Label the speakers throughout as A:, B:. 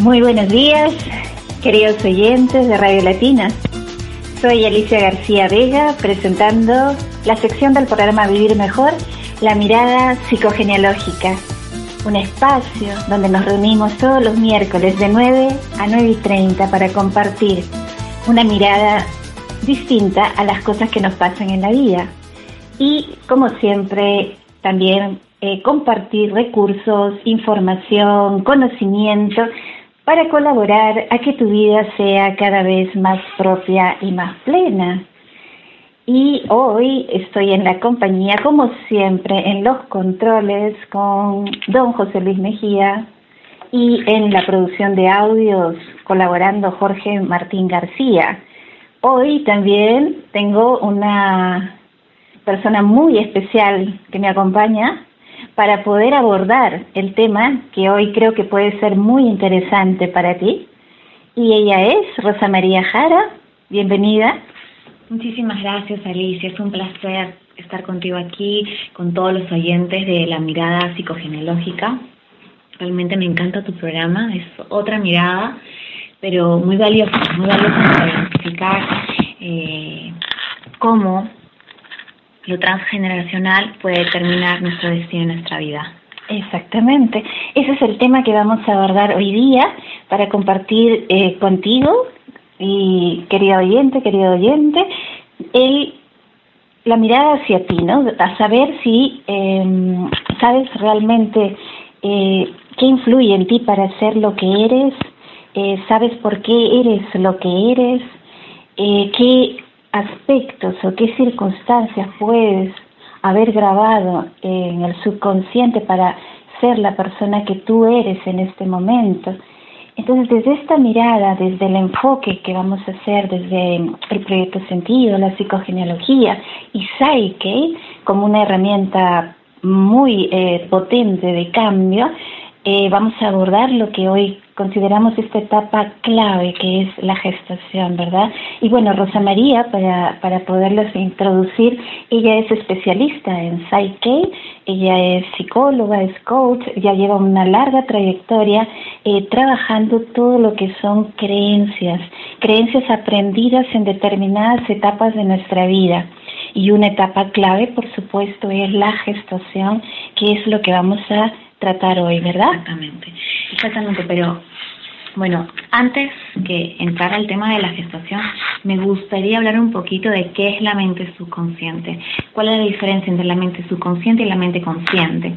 A: Muy buenos días, queridos oyentes de Radio Latina. Soy Alicia García Vega presentando la sección del programa Vivir Mejor, la mirada psicogenealógica. Un espacio donde nos reunimos todos los miércoles de 9 a 9 y 30 para compartir una mirada distinta a las cosas que nos pasan en la vida. Y como siempre, también eh, compartir recursos, información, conocimiento para colaborar a que tu vida sea cada vez más propia y más plena. Y hoy estoy en la compañía, como siempre, en los controles con don José Luis Mejía y en la producción de audios colaborando Jorge Martín García. Hoy también tengo una persona muy especial que me acompaña, para poder abordar el tema que hoy creo que puede ser muy interesante para ti. Y ella es Rosa María Jara. Bienvenida.
B: Muchísimas gracias, Alicia. Es un placer estar contigo aquí, con todos los oyentes de la mirada psicogenealógica. Realmente me encanta tu programa, es otra mirada, pero muy valiosa, muy valiosa para identificar eh, cómo lo transgeneracional puede determinar nuestro destino en nuestra vida.
A: Exactamente. Ese es el tema que vamos a abordar hoy día para compartir eh, contigo y querido oyente, querido oyente, el, la mirada hacia ti, ¿no? A saber si em, sabes realmente eh, qué influye en ti para ser lo que eres, eh, sabes por qué eres lo que eres, qué aspectos o qué circunstancias puedes haber grabado en el subconsciente para ser la persona que tú eres en este momento. Entonces, desde esta mirada, desde el enfoque que vamos a hacer desde el proyecto sentido, la psicogenealogía y Psyche como una herramienta muy eh, potente de cambio, eh, vamos a abordar lo que hoy consideramos esta etapa clave que es la gestación, ¿verdad? Y bueno, Rosa María, para, para poderles introducir, ella es especialista en Psyche, ella es psicóloga, es coach, ya lleva una larga trayectoria eh, trabajando todo lo que son creencias, creencias aprendidas en determinadas etapas de nuestra vida. Y una etapa clave, por supuesto, es la gestación, que es lo que vamos a tratar hoy, ¿verdad?
B: Exactamente, exactamente, pero bueno, antes que entrar al tema de la gestación, me gustaría hablar un poquito de qué es la mente subconsciente. ¿Cuál es la diferencia entre la mente subconsciente y la mente consciente?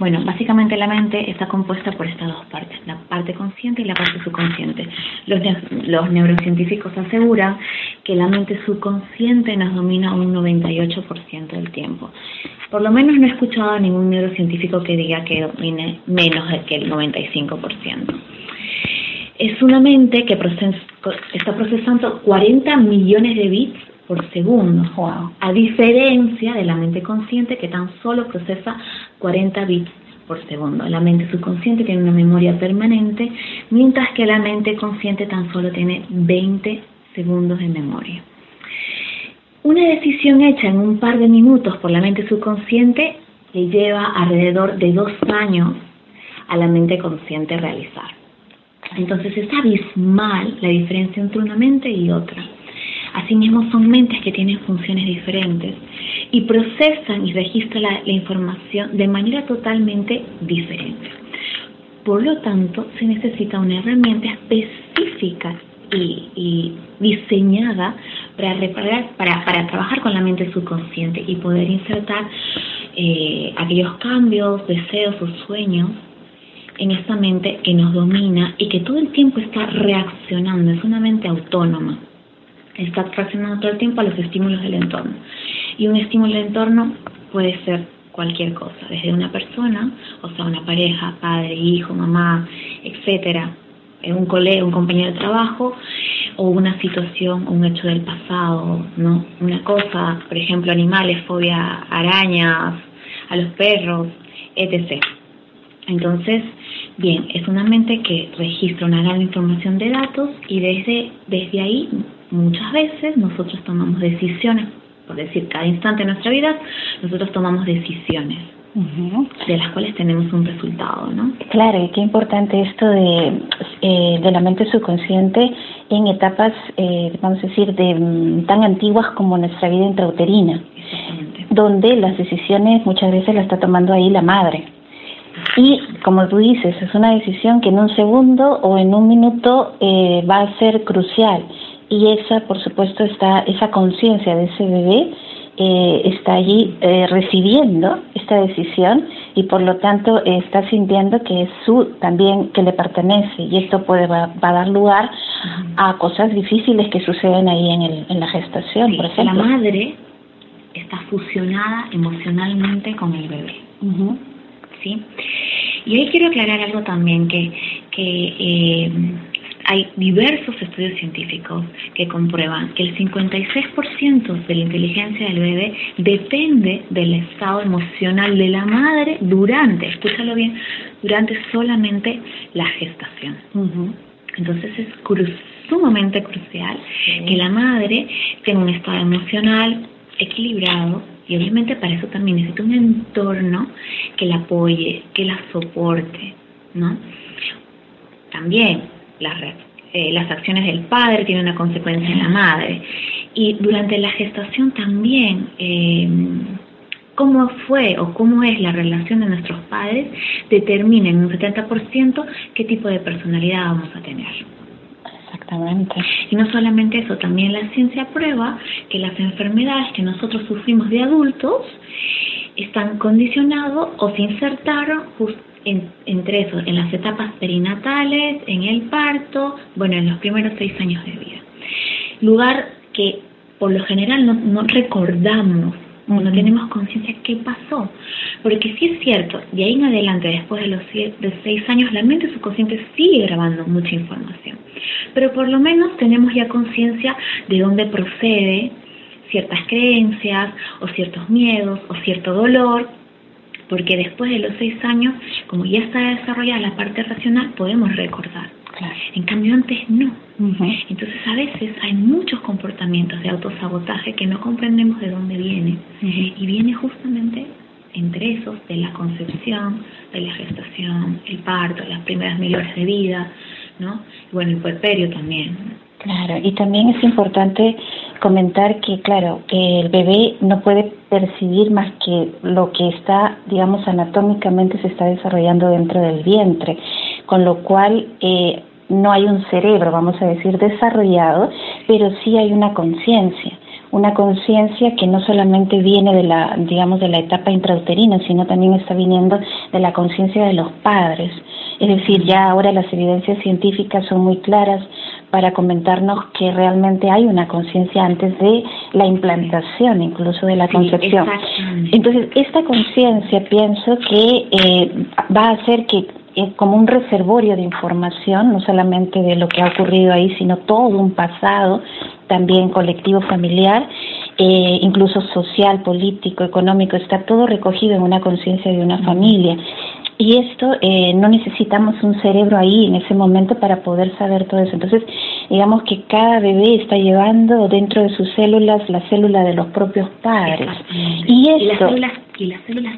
B: Bueno, básicamente la mente está compuesta por estas dos partes, la parte consciente y la parte subconsciente. Los, los neurocientíficos aseguran que la mente subconsciente nos domina un 98% del tiempo. Por lo menos no he escuchado a ningún neurocientífico que diga que domine menos que el 95% es una mente que está procesando 40 millones de bits por segundo, a diferencia de la mente consciente que tan solo procesa 40 bits por segundo. La mente subconsciente tiene una memoria permanente, mientras que la mente consciente tan solo tiene 20 segundos de memoria. Una decisión hecha en un par de minutos por la mente subconsciente le lleva alrededor de dos años a la mente consciente realizar. Entonces es abismal la diferencia entre una mente y otra. Asimismo son mentes que tienen funciones diferentes y procesan y registran la, información de manera totalmente diferente. Por lo tanto, se necesita una herramienta específica y, diseñada para, reparar, para, para, trabajar con la mente subconsciente y poder insertar eh, aquellos cambios, deseos o sueños en esta mente que nos domina y que todo el tiempo está reaccionando, es una mente autónoma, está reaccionando todo el tiempo a los estímulos del entorno. Y un estímulo del entorno puede ser cualquier cosa, desde una persona, o sea, una pareja, padre, hijo, mamá, etcétera, un colega, un compañero de trabajo, o una situación, un hecho del pasado, ¿no? Una cosa, por ejemplo, animales, fobia arañas, a los perros, etc. Entonces, bien, es una mente que registra una gran información de datos y desde, desde ahí muchas veces nosotros tomamos decisiones, por decir, cada instante de nuestra vida, nosotros tomamos decisiones de las cuales tenemos un resultado, ¿no?
A: Claro, y qué importante esto de, eh, de la mente subconsciente en etapas, eh, vamos a decir, de, mm, tan antiguas como nuestra vida intrauterina, donde las decisiones muchas veces las está tomando ahí la madre. Y como tú dices, es una decisión que en un segundo o en un minuto eh, va a ser crucial. Y esa, por supuesto, está esa conciencia de ese bebé eh, está allí eh, recibiendo esta decisión y por lo tanto está sintiendo que es su también que le pertenece y esto puede va, a dar lugar a cosas difíciles que suceden ahí en, el, en la gestación, por ejemplo.
B: La madre está fusionada emocionalmente con el bebé. ¿Sí? Y ahí quiero aclarar algo también que, que eh, hay diversos estudios científicos que comprueban que el 56% de la inteligencia del bebé depende del estado emocional de la madre durante, escúchalo bien, durante solamente la gestación. Entonces es sumamente crucial que la madre tenga un estado emocional equilibrado y obviamente para eso también necesita un entorno que la apoye, que la soporte, ¿no? También las, eh, las acciones del padre tienen una consecuencia en la madre. Y durante la gestación también, eh, cómo fue o cómo es la relación de nuestros padres determina en un 70% qué tipo de personalidad vamos a tener.
A: Exactamente.
B: Y no solamente eso, también la ciencia prueba que las enfermedades que nosotros sufrimos de adultos están condicionados o se insertaron justo entre eso, en las etapas perinatales, en el parto, bueno, en los primeros seis años de vida. Lugar que por lo general no, recordamos, no tenemos conciencia qué pasó. Porque sí es cierto, de ahí en adelante, después de los de seis años, la mente subconsciente sigue grabando mucha información. Pero por lo menos tenemos ya conciencia de dónde procede ciertas creencias o ciertos miedos o cierto dolor porque después de los seis años, como ya está desarrollada la parte racional, podemos recordar. En cambio antes no. Entonces a veces hay muchos comportamientos de autosabotaje que no comprendemos de dónde viene. Y viene justamente entre esos de la concepción, de la gestación, el parto, las primeras mil horas de vida, ¿no? Y bueno, el puerperio también.
A: Claro, y también es importante comentar que, claro, que el bebé no puede percibir más que lo que está, digamos, anatómicamente se está desarrollando dentro del vientre, con lo cual eh, no hay un cerebro, vamos a decir, desarrollado, pero sí hay una conciencia una conciencia que no solamente viene de la, digamos, de la etapa intrauterina, sino también está viniendo de la conciencia de los padres. Es decir, ya ahora las evidencias científicas son muy claras para comentarnos que realmente hay una conciencia antes de la implantación, incluso de la concepción. Entonces, esta conciencia pienso que eh, va a hacer que como un reservorio de información, no solamente de lo que ha ocurrido ahí, sino todo un pasado también colectivo familiar, eh, incluso social, político, económico, está todo recogido en una conciencia de una familia. Y esto eh, no necesitamos un cerebro ahí en ese momento para poder saber todo eso. Entonces, digamos que cada bebé está llevando dentro de sus células la célula de los propios padres.
B: Y, esto, las células,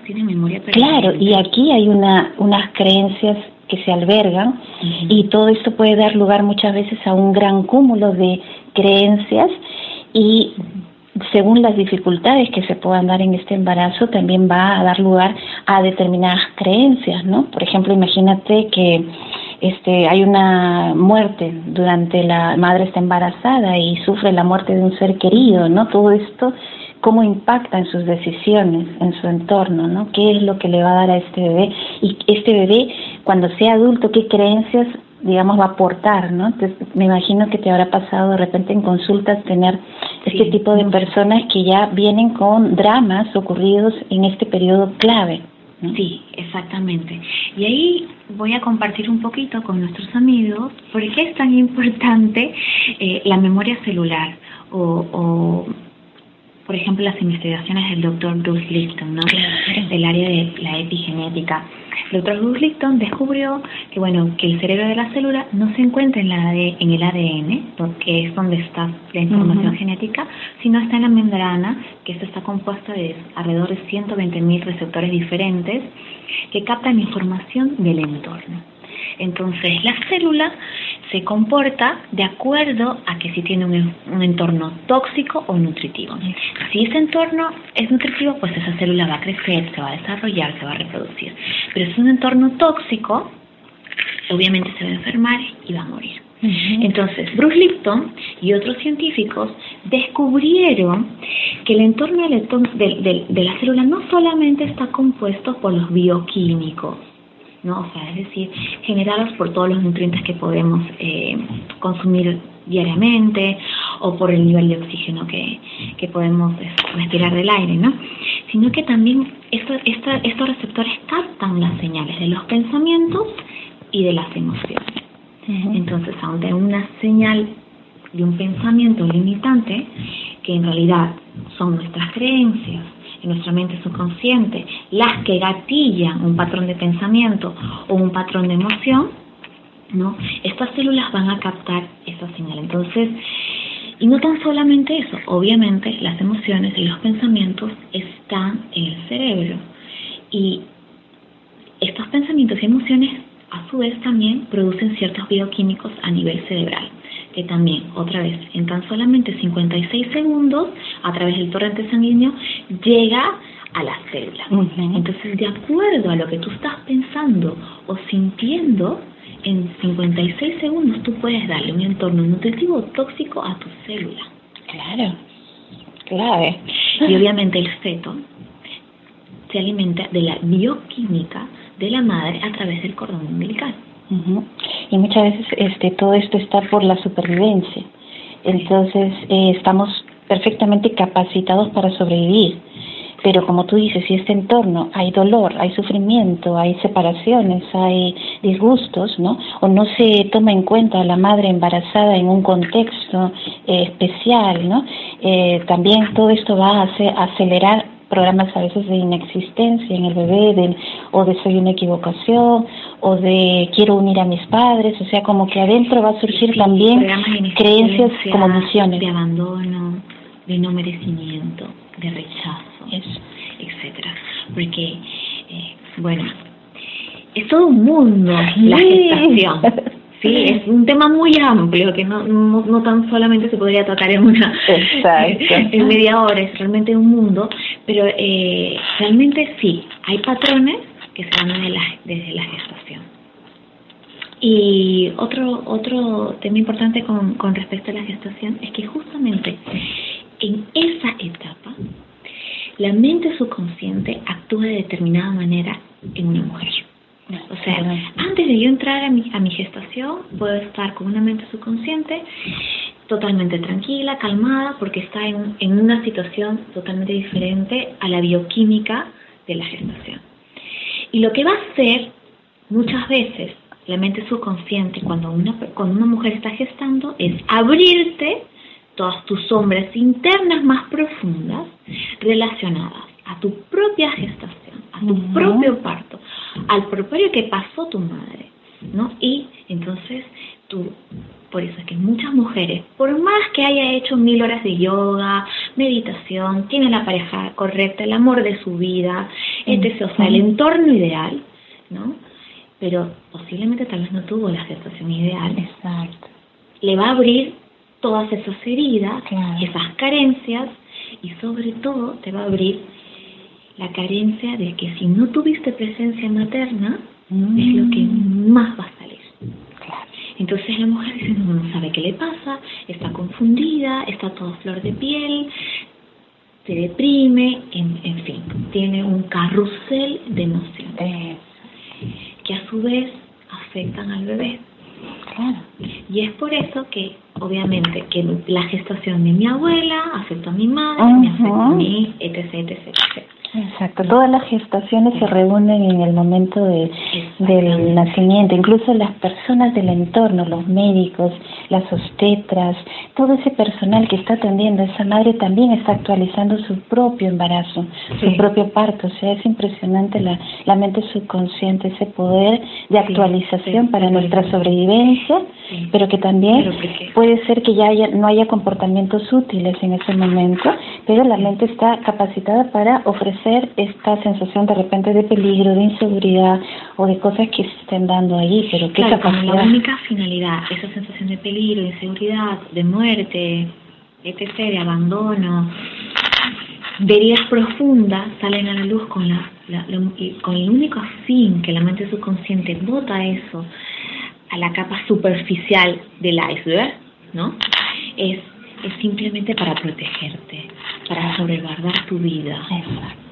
B: tienen memoria
A: Claro, y aquí hay una, unas creencias que se albergan y todo esto puede dar lugar muchas veces a un gran cúmulo de creencias y según las dificultades que se puedan dar en este embarazo, también va a dar lugar a determinadas creencias, ¿no? Por ejemplo, imagínate que este, hay una muerte durante la madre está embarazada y sufre la muerte de un ser querido, ¿no? Todo esto, cómo impacta en sus decisiones, en su entorno, ¿no? ¿Qué es lo que le va a dar a este bebé? Y este bebé, cuando sea adulto, ¿qué creencias digamos, va a aportar, ¿no? Entonces, me imagino que te habrá pasado de repente en consultas tener este tipo de personas que ya vienen con dramas ocurridos en este periodo clave.
B: Sí, exactamente. Y ahí voy a compartir un poquito con nuestros amigos por qué es tan importante eh, la memoria celular o, o por ejemplo, las investigaciones del doctor Bruce Lipton, ¿no? Del área de la epigenética. El doctor Bruce Lipton descubrió que, bueno, que el cerebro de la célula no se encuentra en, la en el ADN, porque es donde está la información genética, sino está en la membrana, que está compuesta de alrededor de 120.000 receptores diferentes que captan información del entorno. Entonces, la célula se comporta de acuerdo a que si tiene un, entorno tóxico o nutritivo. Si ese entorno es nutritivo, pues esa célula va a crecer, se va a desarrollar, se va a reproducir. Pero si es un entorno tóxico, obviamente se va a enfermar y va a morir. Entonces, Bruce Lipton y otros científicos descubrieron que el entorno de, de la célula no solamente está compuesto por los bioquímicos, ¿no? O sea, es decir, generados por todos los nutrientes que podemos eh, consumir diariamente o por el nivel de oxígeno que, que podemos respirar del aire, ¿no? Sino que también estos, estos receptores captan las señales de los pensamientos y de las emociones. Entonces, aunque una señal de un pensamiento limitante, que en realidad son nuestras creencias, nuestra mente subconsciente, las que gatillan un patrón de pensamiento o un patrón de emoción, ¿no? Estas células van a captar esa señal. Entonces, y no tan solamente eso, obviamente las emociones y los pensamientos están en el cerebro. Y estos pensamientos y emociones a su vez también producen ciertos bioquímicos a nivel cerebral que también, otra vez, en tan solamente 56 segundos, a través del torrente sanguíneo, llega a la célula. Entonces, de acuerdo a lo que tú estás pensando o sintiendo, en 56 segundos tú puedes darle un entorno nutritivo tóxico a tu célula.
A: Claro, clave.
B: Y obviamente el feto se alimenta de la bioquímica de la madre a través del cordón umbilical.
A: Y muchas veces este, todo esto está por la supervivencia. Entonces eh, estamos perfectamente capacitados para sobrevivir. Pero como tú dices, si este entorno hay dolor, hay sufrimiento, hay separaciones, hay disgustos, ¿no? O no se toma en cuenta a la madre embarazada en un contexto eh, especial, ¿no? Eh, también todo esto va a hacer, acelerar programas a veces de inexistencia en el bebé, de, o de soy una equivocación, o de quiero unir a mis padres, o sea, como que adentro va a surgir también creencias como misiones.
B: De abandono, de no merecimiento, de rechazo, Eso. etcétera. Porque, eh, bueno, es todo un mundo la gestación. Sí, es un tema muy amplio que no, no, tan solamente se podría tocar en una en media hora, es realmente un mundo, pero eh, realmente sí, hay patrones que se dan desde la, desde la gestación. Y otro, otro tema importante con, con respecto a la gestación es que justamente en esa etapa la mente subconsciente actúa de determinada manera en una mujer. O sea, antes de yo entrar a mi, a mi gestación, puedo estar con una mente subconsciente totalmente tranquila, calmada, porque está en, en una situación totalmente diferente a la bioquímica de la gestación. Y lo que va a hacer muchas veces la mente subconsciente cuando una, cuando una mujer está gestando es abrirte todas tus sombras internas más profundas relacionadas a tu propia gestación, a tu propio parto, al propio que pasó tu madre, ¿no? Y entonces tú, por eso es que muchas mujeres, por más que haya hecho mil horas de yoga, meditación, tiene la pareja correcta, el amor de su vida, etc., o sea, el entorno ideal, ¿no? Pero posiblemente tal vez no tuvo la gestación ideal.
A: Exacto.
B: Le va a abrir todas esas heridas, esas carencias, y sobre todo te va a abrir la carencia de que si no tuviste presencia materna, es lo que mm. más va a salir. Entonces la mujer dice, no, sabe qué le pasa, está confundida, está toda flor de piel, se deprime, en, en fin, tiene un carrusel de emociones que a su vez afectan al bebé.
A: Claro.
B: Y es por eso que obviamente que la gestación de mi abuela afectó a mi madre, me afectó a mí, etc, etc, etc.
A: Exacto, todas las gestaciones se reúnen en el momento de, del nacimiento, incluso las personas del entorno, los médicos, las obstetras, todo ese personal que está atendiendo a esa madre también está actualizando su propio embarazo, su propio parto, o sea, es impresionante la, la mente subconsciente, ese poder de actualización para nuestra sobrevivencia, pero que también puede ser que ya haya, no haya comportamientos útiles en ese momento, pero la mente está capacitada para ofrecer esta sensación de repente de peligro, de inseguridad o de cosas que se estén dando ahí, pero qué
B: claro, capacidad. la única finalidad, esa sensación de peligro, de inseguridad, de muerte, etc., de abandono, de heridas profundas salen a la luz con la, con el único fin que la mente subconsciente bota eso a la capa superficial del iceberg, ¿no? Es, es simplemente para protegerte, para sobreguardar tu vida.
A: Exacto.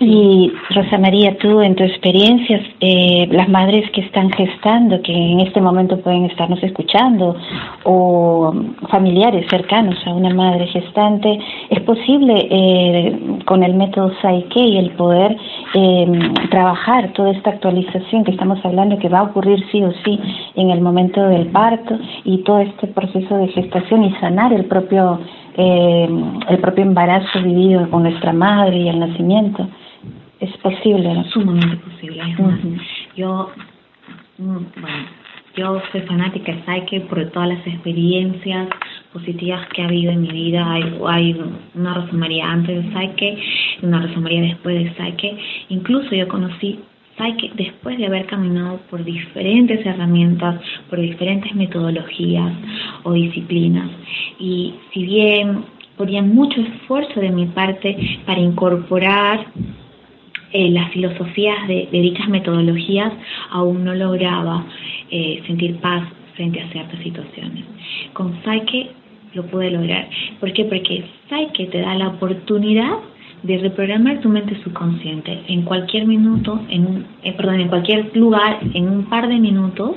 A: Y Rosa María, tú en tu experiencia, eh, las madres que están gestando, que en este momento pueden estarnos escuchando, o familiares cercanos a una madre gestante, ¿es posible eh, con el método Psyche y el poder eh, trabajar toda esta actualización que estamos hablando, que va a ocurrir sí o sí en el momento del parto y todo este proceso de gestación y sanar el propio eh, el propio embarazo vivido con nuestra madre y el nacimiento. Es posible, ¿no?
B: Sumamente posible. Yo, mm, bueno, yo soy fanática de Psyche por todas las experiencias positivas que ha habido en mi vida. Hay, hay una Rosa antes de y una Rosa después de Psyche. Incluso yo conocí que después de haber caminado por diferentes herramientas, por diferentes metodologías o disciplinas, y si bien ponía mucho esfuerzo de mi parte para incorporar eh, las filosofías de, dichas metodologías, aún no lograba eh, sentir paz frente a ciertas situaciones. Con Psyche lo pude lograr. ¿Por qué? Porque Psyche te da la oportunidad de reprogramar tu mente subconsciente en cualquier minuto, en eh, perdón, en cualquier lugar, en un par de minutos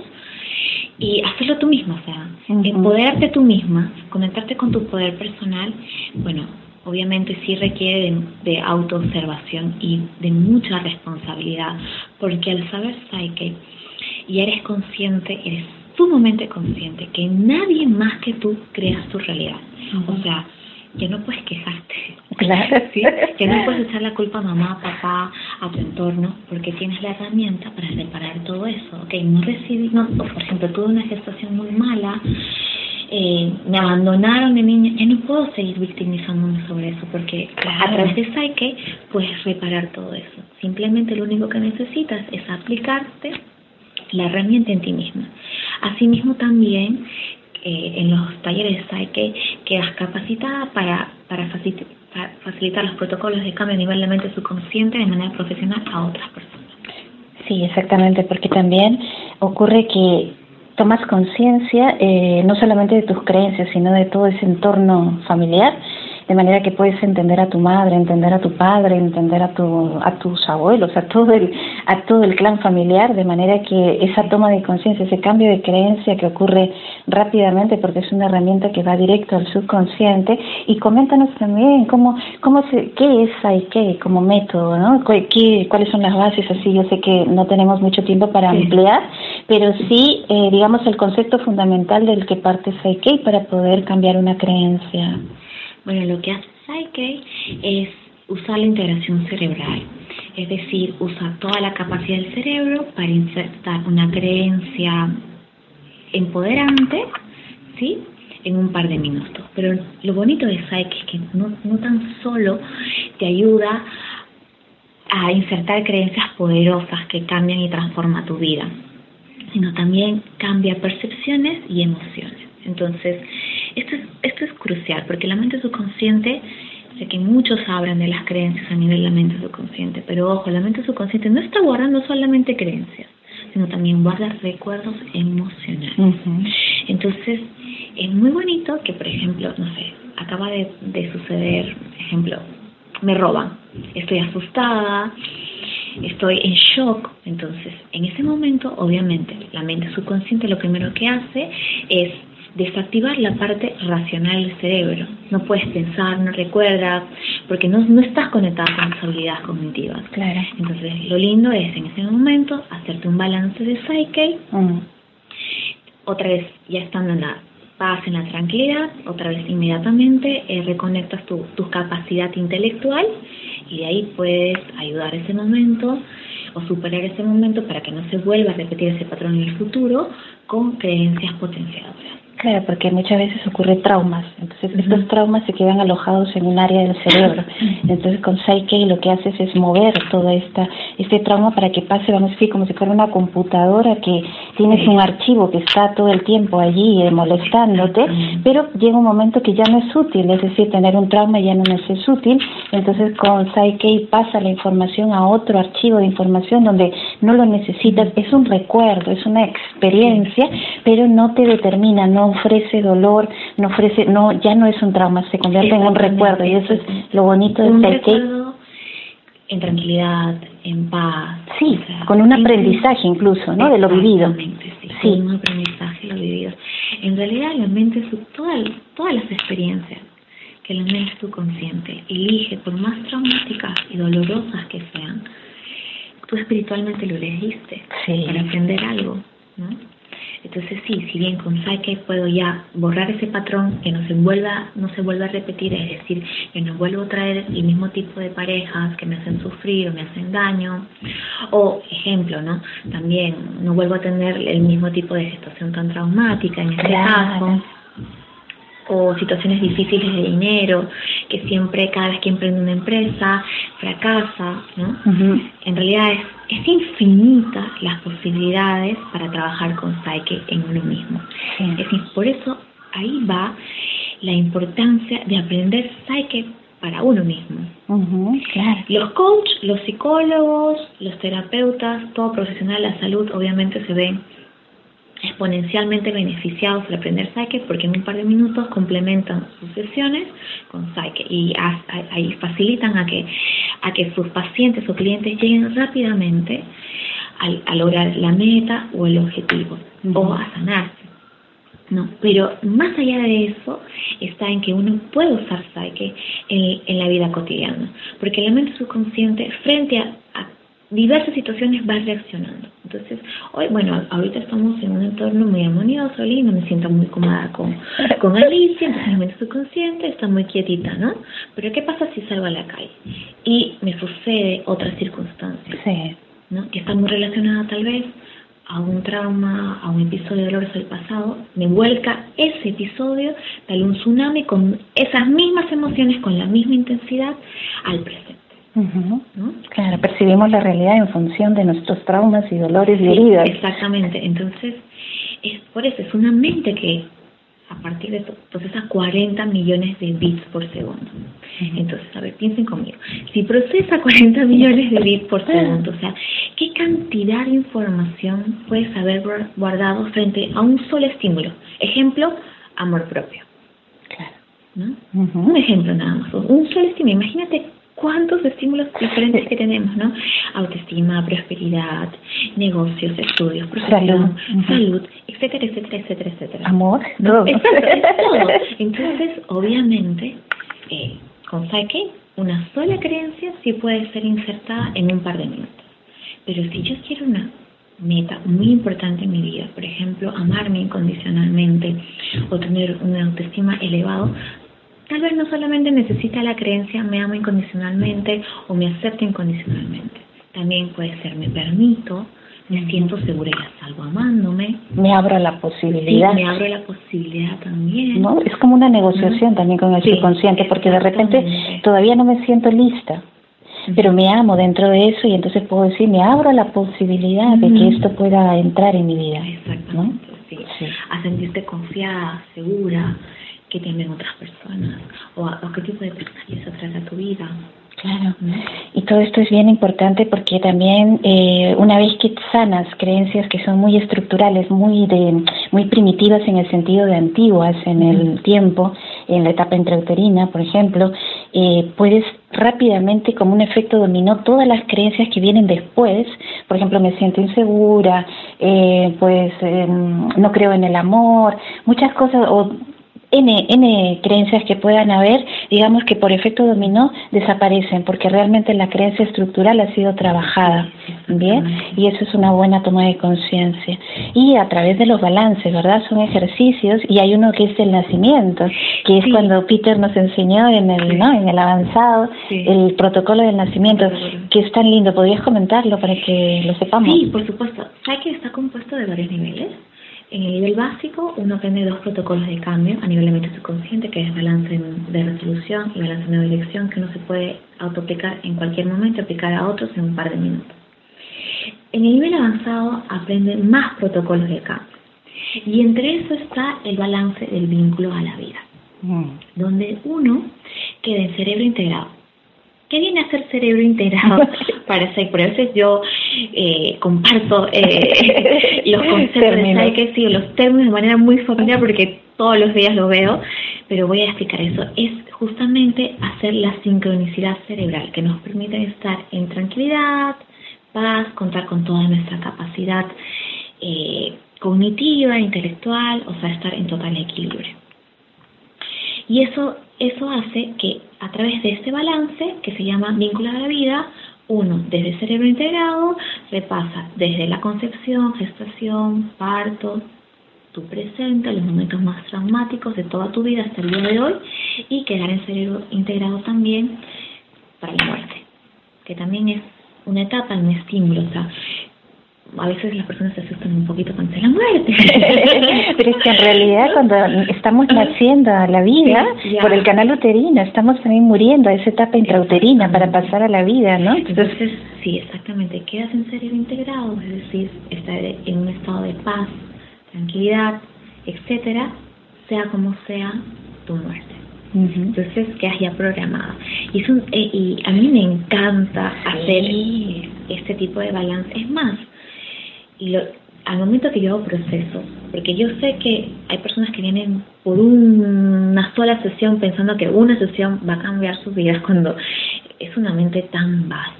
B: y hacerlo tú misma, o sea, empoderarte tú misma, conectarte con tu poder personal, bueno, obviamente sí requiere de, de autoobservación y de mucha responsabilidad, porque al saber Psyche y eres consciente, eres sumamente consciente que nadie más que tú creas tu realidad. O sea, ya no puedes quejarte.
A: Claro,
B: sí. Ya no puedes echar la culpa a mamá, papá, a tu entorno, porque tienes la herramienta para reparar todo eso. Ok, no recibí, no, por ejemplo, tuve una gestación muy mala, eh, me abandonaron de niña, ya no puedo seguir victimizándome sobre eso, porque a través de Psyche puedes reparar todo eso. Simplemente lo único que necesitas es aplicarte la herramienta en ti misma. Asimismo también eh, en los talleres hay que quedas capacitada para, para, facilitar, los protocolos de cambio a nivel de mente subconsciente de manera profesional a otras personas.
A: Sí, exactamente, porque también ocurre que tomas conciencia eh, no solamente de tus creencias, sino de todo ese entorno familiar de manera que puedes entender a tu madre, entender a tu padre, entender a, tu, a tus abuelos, a todo, el, a todo el clan familiar, de manera que esa toma de conciencia, ese cambio de creencia que ocurre rápidamente porque es una herramienta que va directo al subconsciente y coméntanos también cómo, cómo se, qué es qué como método, ¿no? ¿Qué, cuáles son las bases, así yo sé que no tenemos mucho tiempo para ampliar, pero sí, eh, digamos, el concepto fundamental del que parte Psyche para poder cambiar una creencia.
B: Bueno, lo que hace Psyche es usar la integración cerebral, es decir, usa toda la capacidad del cerebro para insertar una creencia empoderante, ¿sí? En un par de minutos. Pero lo bonito de Psyche es que no, no tan solo te ayuda a insertar creencias poderosas que cambian y transforman tu vida, sino también cambia percepciones y emociones. Entonces, esto es, esto es crucial porque la mente subconsciente, sé que muchos hablan de las creencias a nivel de la mente subconsciente, pero ojo, la mente subconsciente no está guardando solamente creencias, sino también guarda recuerdos emocionales. Entonces, es muy bonito que, por ejemplo, no sé, acaba de, de suceder, ejemplo, me roban, estoy asustada, estoy en shock, entonces en ese momento, obviamente, la mente subconsciente lo primero que hace es desactivar la parte racional del cerebro. No puedes pensar, no recuerdas, porque no, no estás conectada con las habilidades cognitivas.
A: Claro.
B: Entonces, lo lindo es en ese momento hacerte un balance de psyche, mm. otra vez ya estando en la paz, en la tranquilidad, otra vez inmediatamente eh, reconectas tu, tu capacidad intelectual y de ahí puedes ayudar ese momento o superar ese momento para que no se vuelva a repetir ese patrón en el futuro con creencias potenciadoras.
A: Claro, porque muchas veces ocurre traumas. Entonces, estos traumas se quedan alojados en un área del cerebro. Entonces, con Psyche lo que haces es mover todo esta, este trauma para que pase, vamos a decir, como si fuera una computadora que tienes un archivo que está todo el tiempo allí eh, molestándote, pero llega un momento que ya no es útil, es decir, tener un trauma ya no nos es útil. Entonces, con Psyche pasa la información a otro archivo de información donde no lo necesitas. Es un recuerdo, es una experiencia, pero no te determina, no ofrece dolor, no ofrece, no, ya no es un trauma, se convierte en un recuerdo y eso es lo bonito de
B: recuerdo En tranquilidad, en paz.
A: Sí, con un aprendizaje incluso, ¿no? De lo vivido.
B: Sí, un aprendizaje de lo vivido. En realidad la mente, todas, todas las experiencias que la mente subconsciente elige, por más traumáticas y dolorosas que sean, tú espiritualmente lo elegiste para aprender algo, ¿no? Entonces sí, si bien con Psyche puedo ya borrar ese patrón que no se vuelva, no se vuelva a repetir, es decir, que no vuelvo a traer el mismo tipo de parejas que me hacen sufrir o me hacen daño, o ejemplo, ¿no? También no vuelvo a tener el mismo tipo de situación tan traumática en este caso o situaciones difíciles de dinero, que siempre, cada vez que emprende una empresa, fracasa, ¿no? En realidad es, es infinita las posibilidades para trabajar con Psyche en uno mismo. Es decir, por eso ahí va la importancia de aprender Psyche para uno mismo. Los coaches, los psicólogos, los terapeutas, todo profesional de la salud obviamente se ven exponencialmente beneficiados al aprender Psyche porque en un par de minutos complementan sus sesiones con Psyche y ahí facilitan a que, a que sus pacientes o clientes lleguen rápidamente a, lograr la meta o el objetivo o a sanarse. No, pero más allá de eso está en que uno puede usar Psyche en, en la vida cotidiana, porque la mente subconsciente frente a diversas situaciones va reaccionando. Entonces, hoy, bueno, ahorita estamos en un entorno muy armonioso, lindo, me siento muy cómoda con, con Alicia, entonces mi mente subconsciente está muy quietita, ¿no? Pero ¿qué pasa si salgo a la calle? Y me sucede otra circunstancia,
A: sí.
B: ¿no? Que está muy relacionada tal vez a un trauma, a un episodio de doloroso del pasado, me vuelca ese episodio, tal un tsunami con esas mismas emociones, con la misma intensidad al presente.
A: Claro, percibimos la realidad en función de nuestros traumas y dolores y heridas.
B: Exactamente, entonces es por eso, es una mente que a partir de eso procesa 40 millones de bits por segundo. Entonces, a ver, piensen conmigo, si procesa 40 millones de bits por segundo, o sea, ¿qué cantidad de información puedes haber guardado frente a un solo estímulo? Ejemplo, amor propio.
A: Claro.
B: ¿no? Un ejemplo nada más, un solo estímulo. Imagínate cuántos estímulos diferentes que tenemos, ¿no? Autoestima, prosperidad, negocios, estudios, profesión, salud, etcétera, etcétera, etcétera, etcétera.
A: Amor, todo.
B: todo. Entonces, obviamente, eh, con Psyche, una sola creencia sí puede ser insertada en un par de minutos. Pero si yo quiero una meta muy importante en mi vida, por ejemplo, amarme incondicionalmente o tener una autoestima elevado, Tal vez no solamente necesita la creencia me amo incondicionalmente o me acepto incondicionalmente. También puede ser me permito, me siento segura y la salvo amándome.
A: Me abro la posibilidad.
B: Sí, me abro la posibilidad también.
A: ¿No? Es como una negociación también con el subconsciente, porque de repente todavía no me siento lista, pero me amo dentro de eso y entonces puedo decir, me abro la posibilidad de que esto pueda entrar en mi vida.
B: Exactamente, sí. A sentirte confiada, segura, que tienen otras personas o, a, qué tipo de personas atraer a tu vida.
A: Claro, y todo esto es bien importante porque también eh, una vez que sanas creencias que son muy estructurales, muy de, muy primitivas en el sentido de antiguas en el tiempo, en la etapa intrauterina, por ejemplo, eh, puedes rápidamente, como un efecto dominó, todas las creencias que vienen después, por ejemplo, me siento insegura, eh, pues em, no creo en el amor, muchas cosas, o N, N creencias que puedan haber, digamos que por efecto dominó desaparecen, porque realmente la creencia estructural ha sido trabajada, ¿bien? Y eso es una buena toma de conciencia. Y a través de los balances, ¿verdad? Son ejercicios, y hay uno que es el nacimiento, que es cuando Peter nos enseñó en el, ¿no? En el avanzado, el protocolo del nacimiento, que es tan lindo. ¿Podrías comentarlo para que lo sepamos?
B: Sí, por supuesto. ¿Sabes que está compuesto de varios niveles? En el nivel básico, uno aprende dos protocolos de cambio a nivel de mente subconsciente, que es balance de resolución y balance de dirección, que uno se puede autoaplicar en cualquier momento, aplicar a otros en un par de minutos. En el nivel avanzado aprende más protocolos de cambio. Y entre eso está el balance del vínculo a la vida, mm. donde uno queda en cerebro integrado ¿Qué viene a ser cerebro integrado para Psyche? Por eso yo eh, comparto eh, los conceptos de Psyche, sí, los términos de manera muy familiar porque todos los días lo veo, pero voy a explicar eso. Es justamente hacer la sincronicidad cerebral que nos permite estar en tranquilidad, paz, contar con toda nuestra capacidad eh, cognitiva, intelectual, o sea, estar en total equilibrio. Y eso, eso hace que a través de este balance, que se llama vínculo a la vida, uno, desde el cerebro integrado, repasa desde la concepción, gestación, parto, tu presente, los momentos más traumáticos de toda tu vida hasta el día de hoy, y quedar en cerebro integrado también para la muerte, que también es una etapa, un estímulo. O sea, a veces las personas se asustan un poquito cuando la muerte.
A: Pero es que en realidad cuando estamos naciendo a la vida por el canal uterino, estamos también muriendo a esa etapa intrauterina para pasar a la vida, ¿no?
B: Entonces, sí, exactamente, quedas en cerebro integrado, es decir, estar en un estado de paz, tranquilidad, etcétera, sea como sea tu muerte. Entonces quedas ya programado. Y, es eh, y a mí me encanta hacer este tipo de balance. Es más, y lo, al momento que yo hago procesos, porque yo sé que hay personas que vienen por una sola sesión pensando que una sesión va a cambiar sus vidas cuando es una mente tan vasta.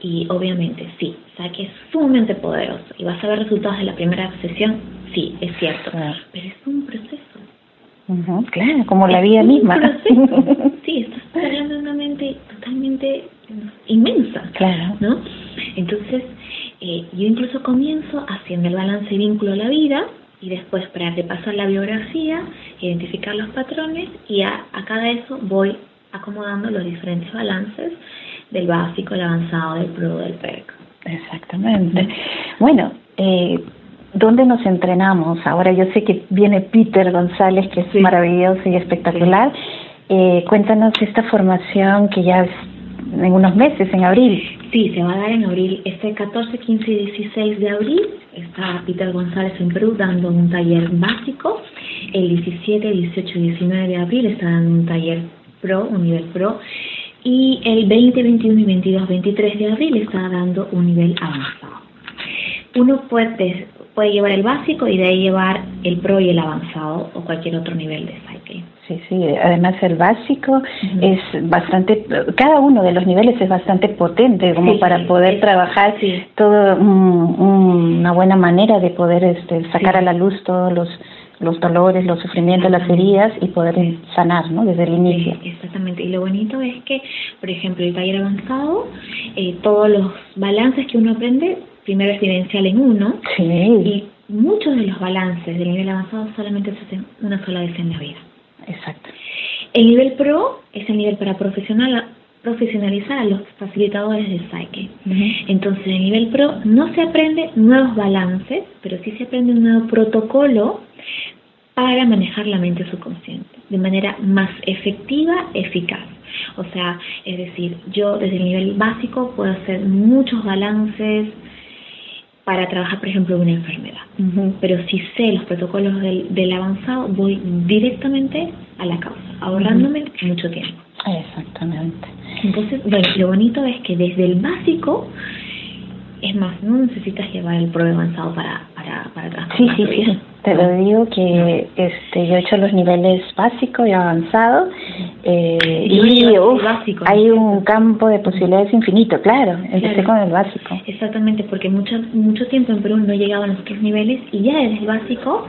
B: Y obviamente sí, o sea que es sumamente poderoso y vas a ver resultados de la primera sesión, sí, es cierto, pero es un proceso.
A: claro, como la vida misma.
B: sí, estás hablando de una mente totalmente inmensa, claro. ¿no? Entonces, eh, yo incluso comienzo haciendo el balance y vínculo a la vida y después para repasar la biografía, identificar los patrones y a, a cada eso voy acomodando los diferentes balances del básico, el avanzado, del pro, del PERC.
A: Exactamente. Bueno, eh, ¿dónde nos entrenamos? Ahora yo sé que viene Peter González, que es maravilloso y espectacular. Eh, cuéntanos esta formación que ya es en unos meses, en abril.
B: Sí, se va a dar en abril. Este 14, 15 y 16 de abril está Peter González en Perú dando un taller básico. El 17, 18 y 19 de abril está dando un taller pro, un nivel pro. Y el 20, 21 y 22, 23 de abril está dando un nivel avanzado. Uno puede, puede llevar el básico y de ahí llevar el pro y el avanzado o cualquier otro nivel de cycling.
A: Sí, sí, además el básico es bastante, cada uno de los niveles es bastante potente como para poder trabajar todo una buena manera de poder este, sacar a la luz todos los, los dolores, los sufrimientos, las heridas y poder sanar, ¿no? Desde el inicio.
B: exactamente. Y lo bonito es que, por ejemplo, el taller avanzado, eh, todos los balances que uno aprende, primero es vivencial en uno. Y muchos de los balances del nivel avanzado solamente se hacen una sola vez en la vida.
A: Exacto.
B: El nivel pro es el nivel para profesional, profesionalizar a los facilitadores de Psyche. Entonces, en el nivel pro no se aprende nuevos balances, pero sí se aprende un nuevo protocolo para manejar la mente subconsciente de manera más efectiva, eficaz. O sea, es decir, yo desde el nivel básico puedo hacer muchos balances, para trabajar, por ejemplo, una enfermedad. Pero si sé los protocolos del, avanzado, voy directamente a la causa, ahorrándome mucho tiempo.
A: Exactamente.
B: Entonces, bueno, lo bonito es que desde el básico, es más, no necesitas llevar el pro avanzado para, para, para
A: Sí, sí, sí. Te lo digo que este, yo he hecho los niveles básico y avanzado eh, y, hay un campo de posibilidades infinito, claro, empecé con el básico.
B: Exactamente, porque mucho, mucho tiempo en Perú no llegaban a los tres niveles y ya desde el básico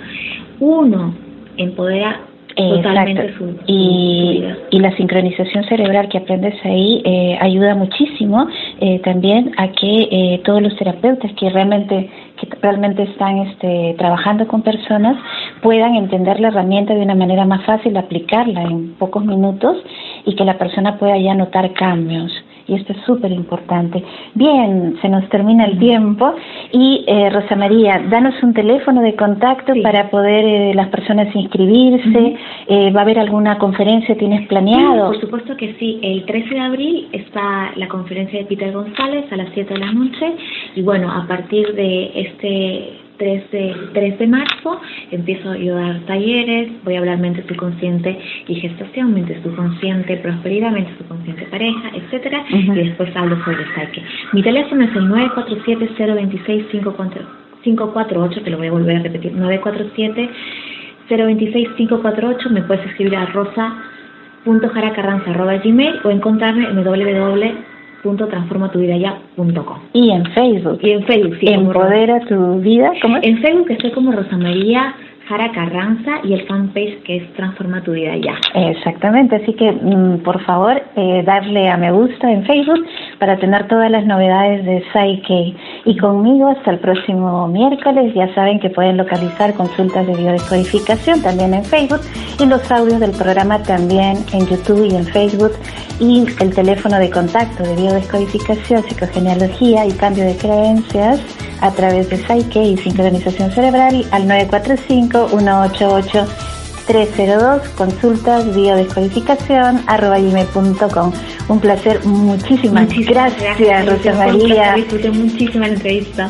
B: uno empodera Exacto.
A: y, y, la sincronización cerebral que aprendes ahí eh, ayuda muchísimo eh, también a que eh, todos los terapeutas que realmente que realmente están este, trabajando con personas puedan entender la herramienta de una manera más fácil, aplicarla en pocos minutos y que la persona pueda ya notar cambios y esto es súper importante. Bien, se nos termina el tiempo y eh, Rosa María, danos un teléfono de contacto para poder eh, las personas inscribirse. eh, ¿Va a haber alguna conferencia? ¿Tienes planeado?
B: por supuesto que sí. El 13 de abril está la conferencia de Peter González a las 7 de la noche y bueno, a partir de este 3 de, 3 de marzo empiezo yo a dar talleres, voy a hablar mente subconsciente y gestación, mente subconsciente, prosperidad, mente subconsciente pareja, etcétera, y después hablo sobre Psyche. Mi teléfono es el 947-026-548, te lo voy a volver a repetir, 947-026-548, me puedes escribir a rosa.jaracarranza.gmail o encontrarme en www www.transformatuvida.ya.com
A: Y en Facebook.
B: Y en Facebook, sí.
A: Empodera tu vida.
B: ¿Cómo En Facebook estoy como Rosa María Jara Carranza y el fanpage que es Transforma tu vida ya.
A: Exactamente, así que mm, por favor eh, darle a me gusta en Facebook para tener todas las novedades de Psyche. Y conmigo hasta el próximo miércoles, ya saben que pueden localizar consultas de biodescodificación también en Facebook y los audios del programa también en YouTube y en Facebook y el teléfono de contacto de biodescodificación, psicogenealogía y cambio de creencias a través de Psyche y sincronización cerebral al 945-188-302, consultas, biodescodificación, arroba gmail.com. Un placer, muchísimas gracias, gracias, Rosa María.
B: Disfruté muchísimo la entrevista.